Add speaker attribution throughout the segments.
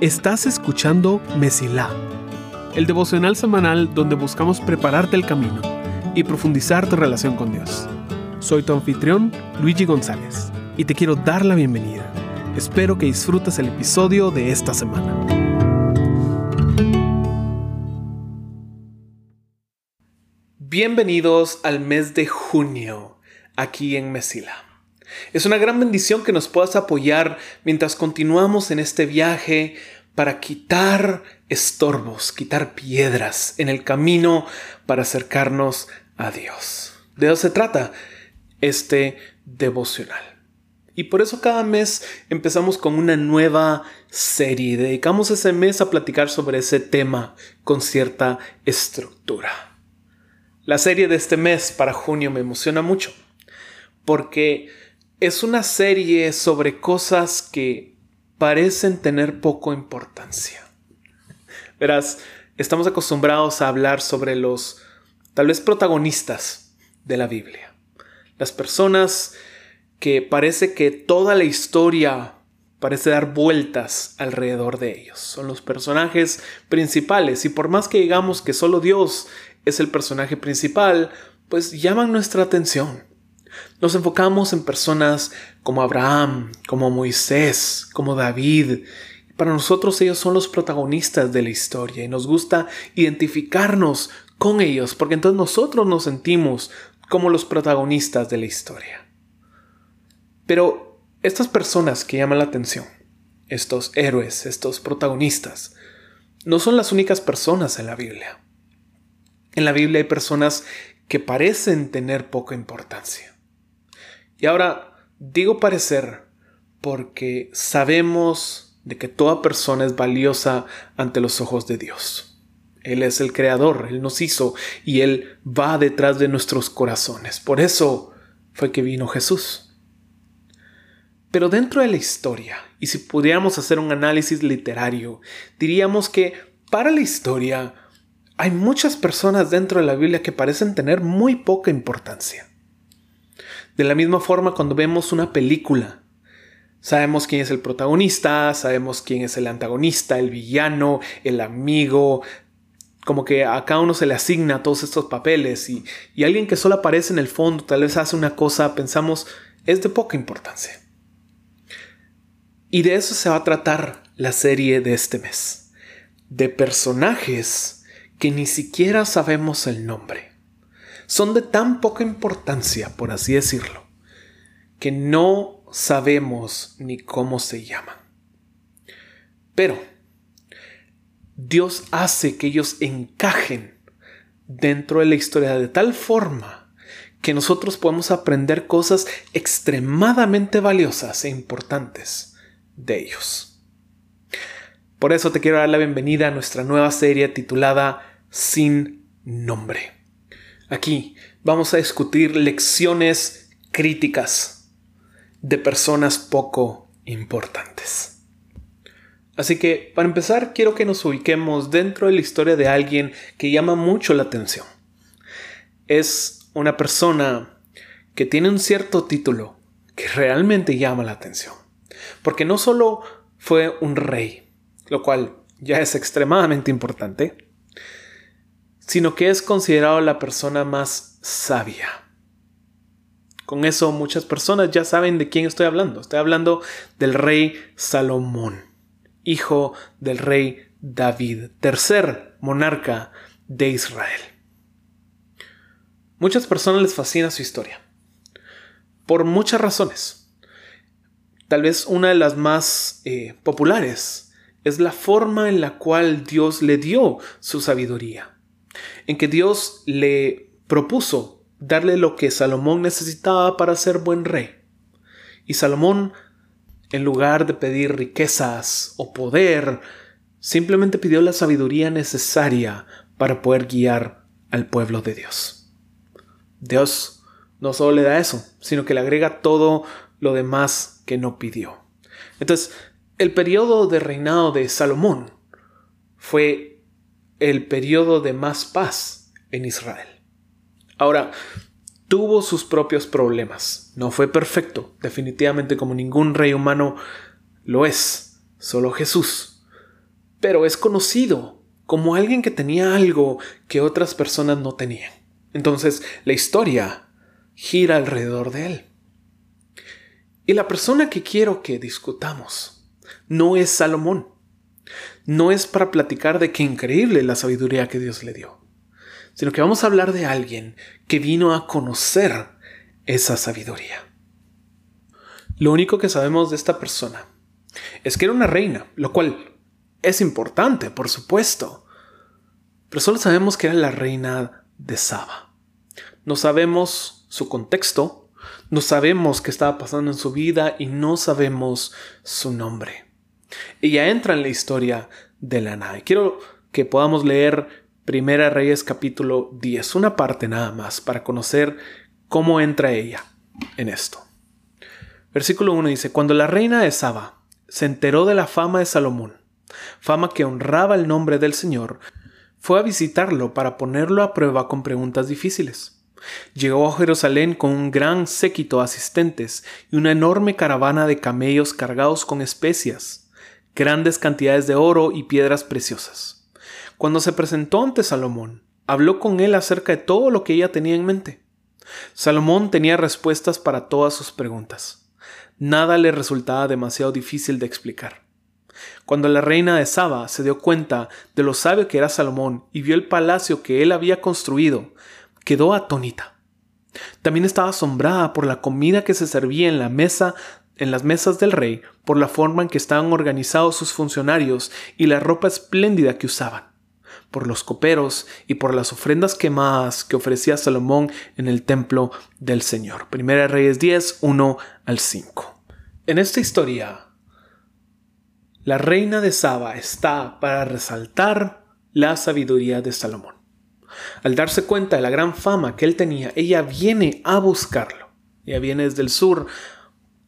Speaker 1: Estás escuchando Mesilá, el devocional semanal donde buscamos prepararte el camino y profundizar tu relación con Dios. Soy tu anfitrión, Luigi González, y te quiero dar la bienvenida. Espero que disfrutes el episodio de esta semana. Bienvenidos al mes de junio, aquí en Mesila. Es una gran bendición que nos puedas apoyar mientras continuamos en este viaje para quitar estorbos, quitar piedras en el camino para acercarnos a Dios. De eso se trata este devocional. Y por eso cada mes empezamos con una nueva serie. Dedicamos ese mes a platicar sobre ese tema con cierta estructura. La serie de este mes para junio me emociona mucho porque es una serie sobre cosas que parecen tener poco importancia. Verás, estamos acostumbrados a hablar sobre los tal vez protagonistas de la Biblia. Las personas que parece que toda la historia parece dar vueltas alrededor de ellos. Son los personajes principales y por más que digamos que solo Dios es el personaje principal, pues llaman nuestra atención. Nos enfocamos en personas como Abraham, como Moisés, como David. Para nosotros ellos son los protagonistas de la historia y nos gusta identificarnos con ellos porque entonces nosotros nos sentimos como los protagonistas de la historia. Pero estas personas que llaman la atención, estos héroes, estos protagonistas, no son las únicas personas en la Biblia. En la Biblia hay personas que parecen tener poca importancia. Y ahora digo parecer porque sabemos de que toda persona es valiosa ante los ojos de Dios. Él es el creador, Él nos hizo y Él va detrás de nuestros corazones. Por eso fue que vino Jesús. Pero dentro de la historia, y si pudiéramos hacer un análisis literario, diríamos que para la historia hay muchas personas dentro de la Biblia que parecen tener muy poca importancia. De la misma forma cuando vemos una película, sabemos quién es el protagonista, sabemos quién es el antagonista, el villano, el amigo, como que a cada uno se le asigna todos estos papeles y, y alguien que solo aparece en el fondo, tal vez hace una cosa, pensamos, es de poca importancia. Y de eso se va a tratar la serie de este mes. De personajes que ni siquiera sabemos el nombre son de tan poca importancia, por así decirlo, que no sabemos ni cómo se llaman. Pero Dios hace que ellos encajen dentro de la historia de tal forma que nosotros podemos aprender cosas extremadamente valiosas e importantes de ellos. Por eso te quiero dar la bienvenida a nuestra nueva serie titulada Sin Nombre. Aquí vamos a discutir lecciones críticas de personas poco importantes. Así que, para empezar, quiero que nos ubiquemos dentro de la historia de alguien que llama mucho la atención. Es una persona que tiene un cierto título que realmente llama la atención. Porque no solo fue un rey, lo cual ya es extremadamente importante, sino que es considerado la persona más sabia. Con eso muchas personas ya saben de quién estoy hablando. Estoy hablando del rey Salomón, hijo del rey David, tercer monarca de Israel. Muchas personas les fascina su historia, por muchas razones. Tal vez una de las más eh, populares es la forma en la cual Dios le dio su sabiduría en que Dios le propuso darle lo que Salomón necesitaba para ser buen rey. Y Salomón, en lugar de pedir riquezas o poder, simplemente pidió la sabiduría necesaria para poder guiar al pueblo de Dios. Dios no solo le da eso, sino que le agrega todo lo demás que no pidió. Entonces, el periodo de reinado de Salomón fue el periodo de más paz en Israel. Ahora, tuvo sus propios problemas. No fue perfecto. Definitivamente como ningún rey humano lo es, solo Jesús. Pero es conocido como alguien que tenía algo que otras personas no tenían. Entonces la historia gira alrededor de él. Y la persona que quiero que discutamos no es Salomón. No es para platicar de qué increíble la sabiduría que Dios le dio, sino que vamos a hablar de alguien que vino a conocer esa sabiduría. Lo único que sabemos de esta persona es que era una reina, lo cual es importante, por supuesto, pero solo sabemos que era la reina de Saba. No sabemos su contexto, no sabemos qué estaba pasando en su vida y no sabemos su nombre. Ella entra en la historia de la nave. Quiero que podamos leer Primera Reyes capítulo 10, una parte nada más, para conocer cómo entra ella en esto. Versículo 1 dice, Cuando la reina de Saba se enteró de la fama de Salomón, fama que honraba el nombre del Señor, fue a visitarlo para ponerlo a prueba con preguntas difíciles. Llegó a Jerusalén con un gran séquito de asistentes y una enorme caravana de camellos cargados con especias, grandes cantidades de oro y piedras preciosas. Cuando se presentó ante Salomón, habló con él acerca de todo lo que ella tenía en mente. Salomón tenía respuestas para todas sus preguntas. Nada le resultaba demasiado difícil de explicar. Cuando la reina de Saba se dio cuenta de lo sabio que era Salomón y vio el palacio que él había construido, quedó atónita. También estaba asombrada por la comida que se servía en la mesa en las mesas del rey, por la forma en que estaban organizados sus funcionarios y la ropa espléndida que usaban por los coperos y por las ofrendas quemadas que ofrecía Salomón en el templo del Señor. Primera Reyes 10, 1 al 5. En esta historia, la reina de Saba está para resaltar la sabiduría de Salomón. Al darse cuenta de la gran fama que él tenía, ella viene a buscarlo. Ella viene desde el sur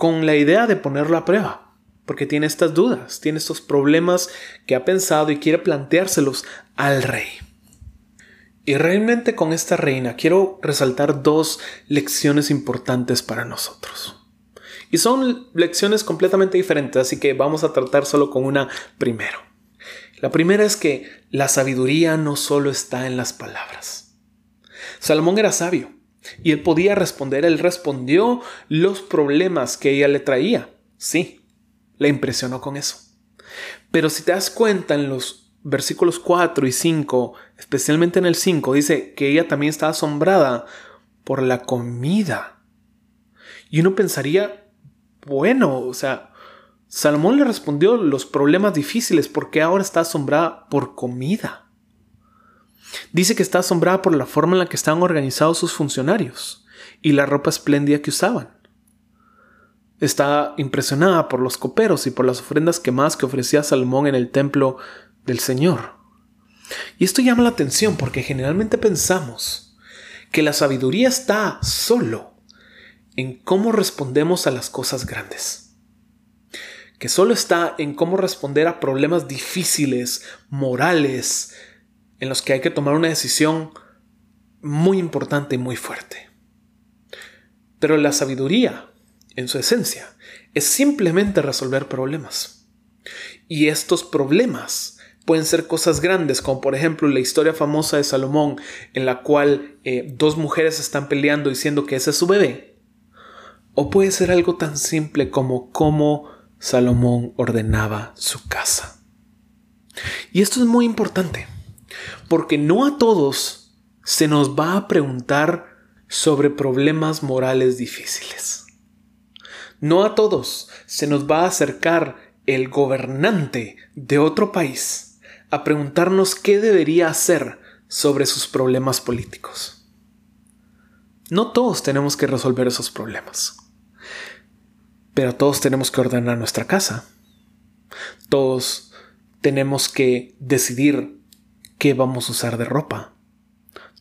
Speaker 1: con la idea de ponerlo a prueba porque tiene estas dudas, tiene estos problemas que ha pensado y quiere planteárselos al rey. Y realmente con esta reina quiero resaltar dos lecciones importantes para nosotros. Y son lecciones completamente diferentes, así que vamos a tratar solo con una primero. La primera es que la sabiduría no solo está en las palabras. Salomón era sabio y él podía responder, él respondió los problemas que ella le traía. Sí, la impresionó con eso. Pero si te das cuenta en los versículos 4 y 5, especialmente en el 5, dice que ella también está asombrada por la comida. Y uno pensaría, bueno, o sea, Salomón le respondió los problemas difíciles porque ahora está asombrada por comida. Dice que está asombrada por la forma en la que estaban organizados sus funcionarios y la ropa espléndida que usaban. Está impresionada por los coperos y por las ofrendas quemadas que ofrecía Salomón en el templo del Señor. Y esto llama la atención porque generalmente pensamos que la sabiduría está solo en cómo respondemos a las cosas grandes. Que solo está en cómo responder a problemas difíciles, morales, en los que hay que tomar una decisión muy importante y muy fuerte. Pero la sabiduría en su esencia, es simplemente resolver problemas. Y estos problemas pueden ser cosas grandes, como por ejemplo la historia famosa de Salomón, en la cual eh, dos mujeres están peleando diciendo que ese es su bebé. O puede ser algo tan simple como cómo Salomón ordenaba su casa. Y esto es muy importante, porque no a todos se nos va a preguntar sobre problemas morales difíciles. No a todos se nos va a acercar el gobernante de otro país a preguntarnos qué debería hacer sobre sus problemas políticos. No todos tenemos que resolver esos problemas, pero todos tenemos que ordenar nuestra casa. Todos tenemos que decidir qué vamos a usar de ropa.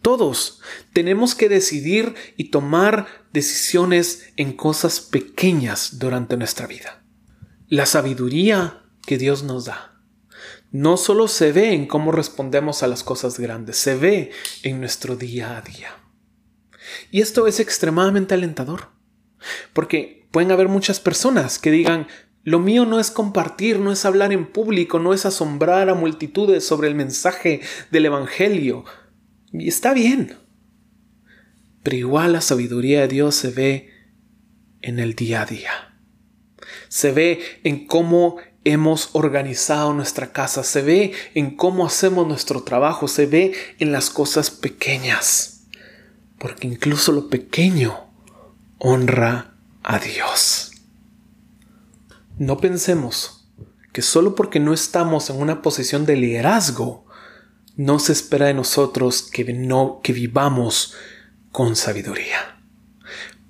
Speaker 1: Todos tenemos que decidir y tomar decisiones en cosas pequeñas durante nuestra vida. La sabiduría que Dios nos da no solo se ve en cómo respondemos a las cosas grandes, se ve en nuestro día a día. Y esto es extremadamente alentador, porque pueden haber muchas personas que digan, Lo mío no es compartir, no es hablar en público, no es asombrar a multitudes sobre el mensaje del Evangelio. Y está bien. Pero igual la sabiduría de Dios se ve en el día a día. Se ve en cómo hemos organizado nuestra casa, se ve en cómo hacemos nuestro trabajo, se ve en las cosas pequeñas. Porque incluso lo pequeño honra a Dios. No pensemos que solo porque no estamos en una posición de liderazgo, no se espera de nosotros que, no, que vivamos con sabiduría.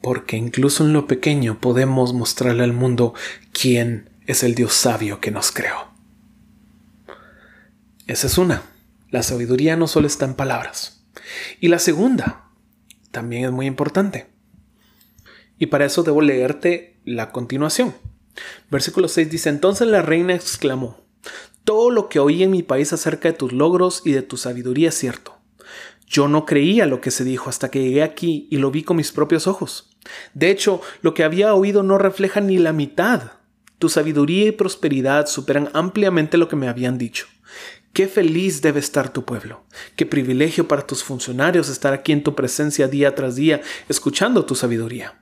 Speaker 1: Porque incluso en lo pequeño podemos mostrarle al mundo quién es el Dios sabio que nos creó. Esa es una. La sabiduría no solo está en palabras. Y la segunda, también es muy importante. Y para eso debo leerte la continuación. Versículo 6 dice, entonces la reina exclamó, todo lo que oí en mi país acerca de tus logros y de tu sabiduría es cierto. Yo no creía lo que se dijo hasta que llegué aquí y lo vi con mis propios ojos. De hecho, lo que había oído no refleja ni la mitad. Tu sabiduría y prosperidad superan ampliamente lo que me habían dicho. Qué feliz debe estar tu pueblo. Qué privilegio para tus funcionarios estar aquí en tu presencia día tras día, escuchando tu sabiduría.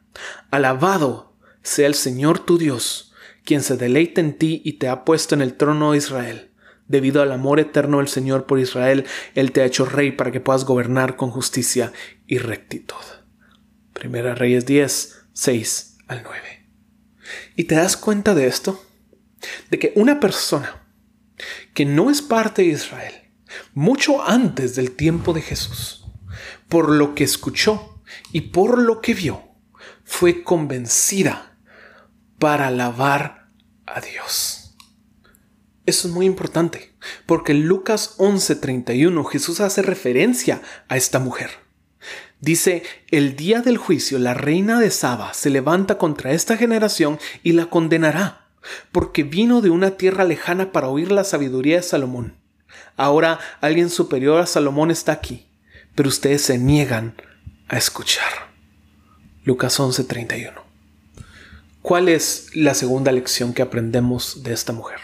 Speaker 1: Alabado sea el Señor tu Dios, quien se deleita en ti y te ha puesto en el trono de Israel. Debido al amor eterno del Señor por Israel, Él te ha hecho rey para que puedas gobernar con justicia y rectitud. Primera Reyes 10, 6 al 9. ¿Y te das cuenta de esto? De que una persona que no es parte de Israel, mucho antes del tiempo de Jesús, por lo que escuchó y por lo que vio, fue convencida para alabar a Dios. Eso es muy importante, porque en Lucas 11:31 Jesús hace referencia a esta mujer. Dice, el día del juicio la reina de Saba se levanta contra esta generación y la condenará porque vino de una tierra lejana para oír la sabiduría de Salomón. Ahora alguien superior a Salomón está aquí, pero ustedes se niegan a escuchar. Lucas 11:31. ¿Cuál es la segunda lección que aprendemos de esta mujer?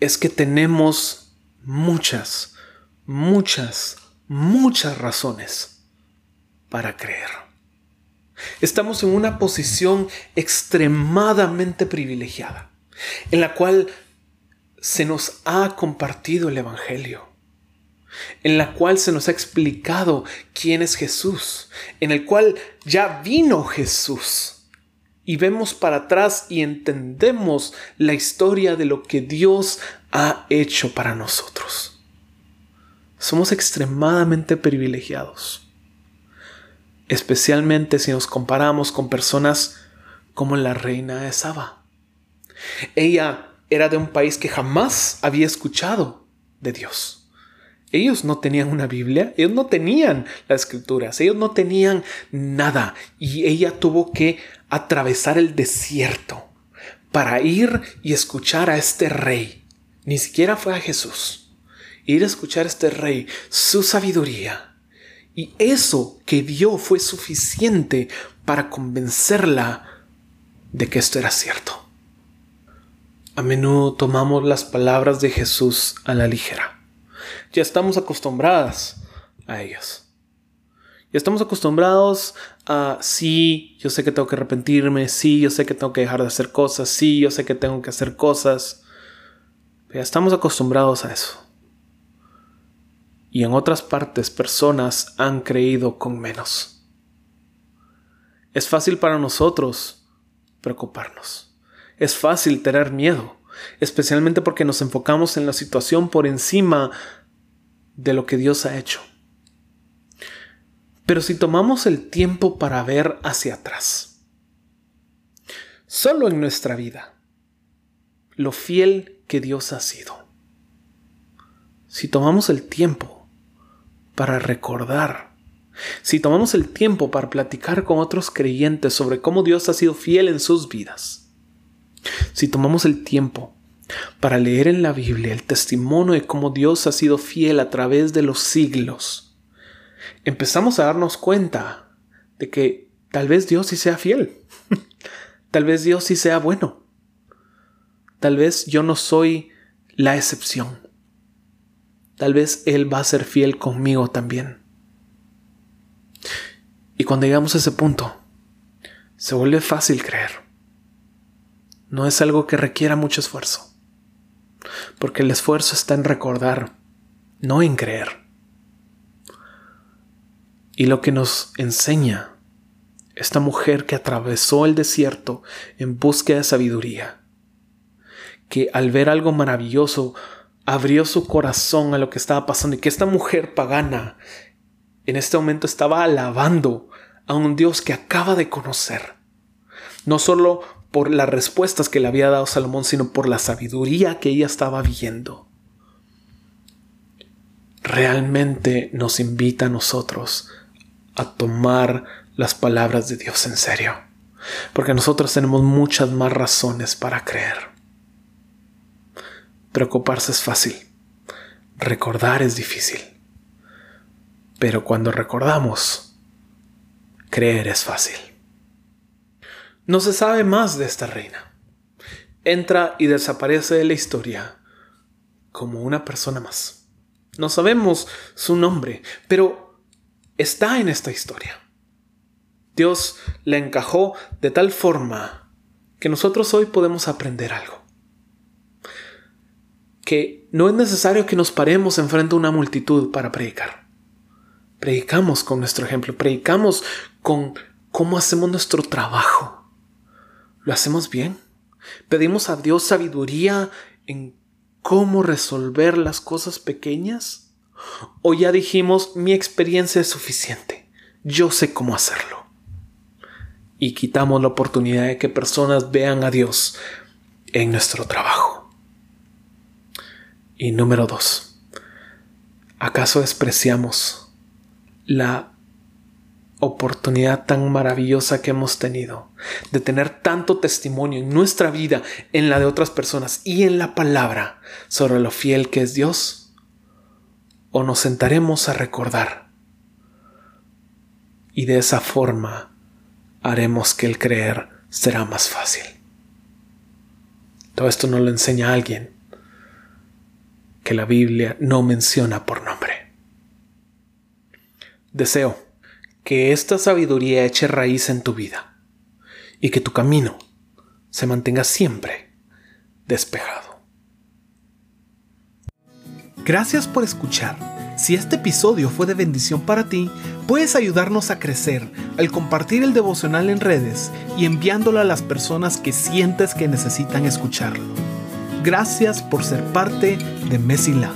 Speaker 1: Es que tenemos muchas, muchas, muchas razones para creer. Estamos en una posición extremadamente privilegiada, en la cual se nos ha compartido el Evangelio, en la cual se nos ha explicado quién es Jesús, en el cual ya vino Jesús. Y vemos para atrás y entendemos la historia de lo que Dios ha hecho para nosotros. Somos extremadamente privilegiados especialmente si nos comparamos con personas como la reina de Saba. Ella era de un país que jamás había escuchado de Dios. Ellos no tenían una Biblia, ellos no tenían las escrituras, ellos no tenían nada y ella tuvo que atravesar el desierto para ir y escuchar a este rey. Ni siquiera fue a Jesús. Ir a escuchar a este rey, su sabiduría y eso que vio fue suficiente para convencerla de que esto era cierto. A menudo tomamos las palabras de Jesús a la ligera. Ya estamos acostumbradas a ellas. Ya estamos acostumbrados a sí, yo sé que tengo que arrepentirme, sí, yo sé que tengo que dejar de hacer cosas, sí, yo sé que tengo que hacer cosas. ya estamos acostumbrados a eso y en otras partes personas han creído con menos. Es fácil para nosotros preocuparnos. Es fácil tener miedo, especialmente porque nos enfocamos en la situación por encima de lo que Dios ha hecho. Pero si tomamos el tiempo para ver hacia atrás, solo en nuestra vida, lo fiel que Dios ha sido. Si tomamos el tiempo para recordar. Si tomamos el tiempo para platicar con otros creyentes sobre cómo Dios ha sido fiel en sus vidas. Si tomamos el tiempo para leer en la Biblia el testimonio de cómo Dios ha sido fiel a través de los siglos, empezamos a darnos cuenta de que tal vez Dios sí sea fiel. tal vez Dios sí sea bueno. tal vez yo no soy la excepción. Tal vez Él va a ser fiel conmigo también. Y cuando llegamos a ese punto, se vuelve fácil creer. No es algo que requiera mucho esfuerzo, porque el esfuerzo está en recordar, no en creer. Y lo que nos enseña esta mujer que atravesó el desierto en búsqueda de sabiduría, que al ver algo maravilloso abrió su corazón a lo que estaba pasando y que esta mujer pagana en este momento estaba alabando a un Dios que acaba de conocer. No solo por las respuestas que le había dado Salomón, sino por la sabiduría que ella estaba viendo. Realmente nos invita a nosotros a tomar las palabras de Dios en serio. Porque nosotros tenemos muchas más razones para creer. Preocuparse es fácil. Recordar es difícil. Pero cuando recordamos, creer es fácil. No se sabe más de esta reina. Entra y desaparece de la historia como una persona más. No sabemos su nombre, pero está en esta historia. Dios la encajó de tal forma que nosotros hoy podemos aprender algo. Que no es necesario que nos paremos enfrente a una multitud para predicar. Predicamos con nuestro ejemplo, predicamos con cómo hacemos nuestro trabajo. ¿Lo hacemos bien? ¿Pedimos a Dios sabiduría en cómo resolver las cosas pequeñas? ¿O ya dijimos mi experiencia es suficiente? Yo sé cómo hacerlo y quitamos la oportunidad de que personas vean a Dios en nuestro trabajo. Y número dos, ¿acaso despreciamos la oportunidad tan maravillosa que hemos tenido de tener tanto testimonio en nuestra vida, en la de otras personas y en la palabra sobre lo fiel que es Dios? ¿O nos sentaremos a recordar? Y de esa forma haremos que el creer será más fácil. Todo esto no lo enseña alguien que la Biblia no menciona por nombre. Deseo que esta sabiduría eche raíz en tu vida y que tu camino se mantenga siempre despejado.
Speaker 2: Gracias por escuchar. Si este episodio fue de bendición para ti, puedes ayudarnos a crecer al compartir el devocional en redes y enviándolo a las personas que sientes que necesitan escucharlo. Gracias por ser parte de Mesila.